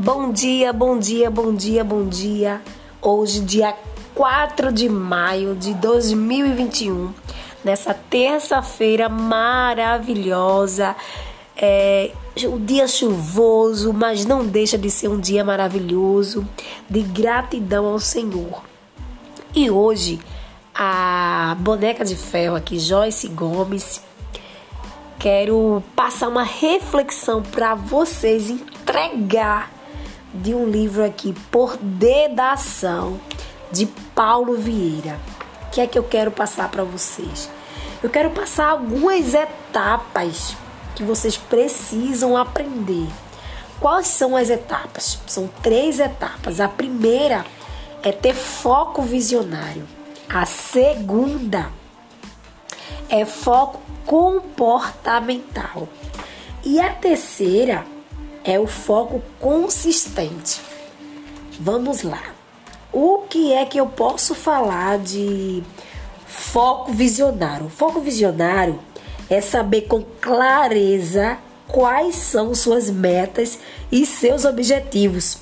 Bom dia, bom dia, bom dia, bom dia. Hoje, dia 4 de maio de 2021, nessa terça-feira maravilhosa. É, um dia chuvoso, mas não deixa de ser um dia maravilhoso, de gratidão ao Senhor. E hoje, a boneca de ferro aqui, Joyce Gomes, quero passar uma reflexão para vocês entregar de um livro aqui, Poder da Ação, de Paulo Vieira. O que é que eu quero passar para vocês? Eu quero passar algumas etapas que vocês precisam aprender. Quais são as etapas? São três etapas. A primeira é ter foco visionário. A segunda é foco comportamental. E a terceira é o foco consistente. Vamos lá. O que é que eu posso falar de foco visionário? Foco visionário é saber com clareza quais são suas metas e seus objetivos,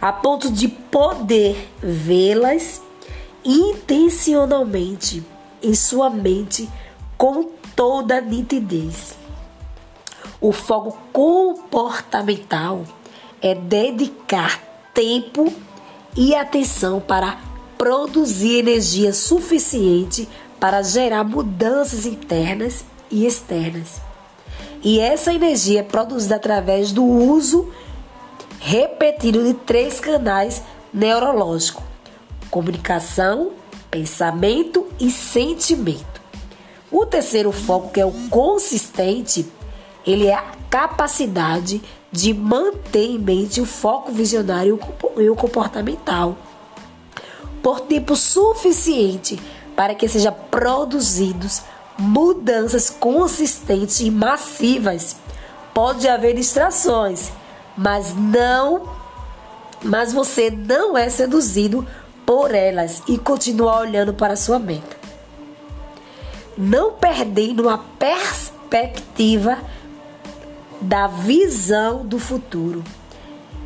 a ponto de poder vê-las intencionalmente em sua mente com toda nitidez. O foco comportamental é dedicar tempo e atenção para produzir energia suficiente para gerar mudanças internas e externas. E essa energia é produzida através do uso repetido de três canais neurológicos: comunicação, pensamento e sentimento. O terceiro foco, que é o consistente, ele é a capacidade de manter em mente o foco visionário e o comportamental por tempo suficiente para que sejam produzidos mudanças consistentes e massivas. Pode haver distrações, mas não mas você não é seduzido por elas e continua olhando para a sua meta. Não perdendo a perspectiva da visão do futuro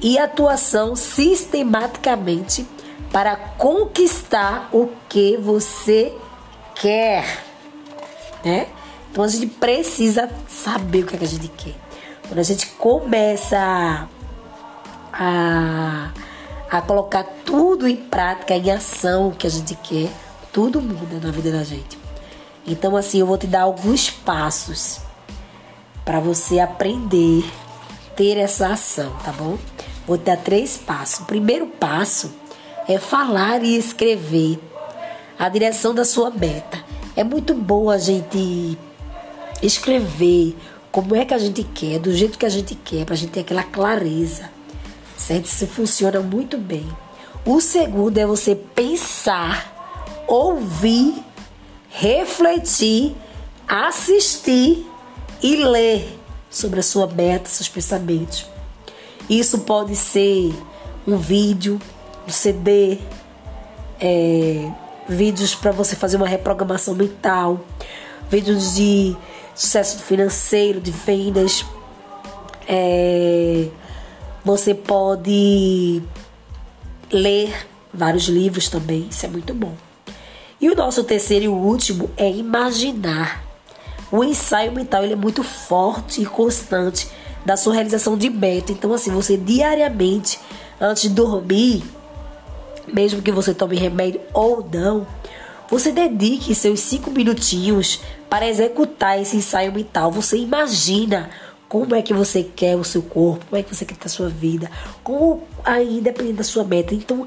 e atuação sistematicamente para conquistar o que você quer, né? Então a gente precisa saber o que, é que a gente quer. Quando a gente começa a, a colocar tudo em prática, em ação, o que a gente quer, tudo muda na vida da gente. Então assim, eu vou te dar alguns passos para você aprender ter essa ação, tá bom? Vou te dar três passos. O primeiro passo é falar e escrever a direção da sua meta. É muito bom a gente escrever como é que a gente quer, do jeito que a gente quer, para a gente ter aquela clareza. Certo? Isso funciona muito bem. O segundo é você pensar, ouvir, refletir, assistir e ler sobre a sua meta, seus pensamentos. Isso pode ser um vídeo, um CD, é, vídeos para você fazer uma reprogramação mental, vídeos de sucesso financeiro, de vendas. É, você pode ler vários livros também, isso é muito bom. E o nosso terceiro e último é imaginar. O ensaio mental ele é muito forte e constante da sua realização de meta. Então, assim, você diariamente, antes de dormir, mesmo que você tome remédio ou não, você dedique seus cinco minutinhos para executar esse ensaio mental. Você imagina como é que você quer o seu corpo, como é que você quer a sua vida, como aí dependendo da sua meta. Então,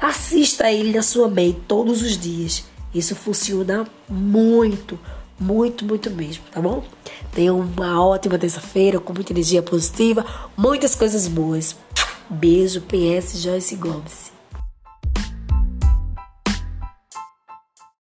assista ele na sua mente todos os dias. Isso funciona muito, muito, muito mesmo, tá bom? Tenha uma ótima terça-feira com muita energia positiva, muitas coisas boas. Beijo, PS Joyce Gomes.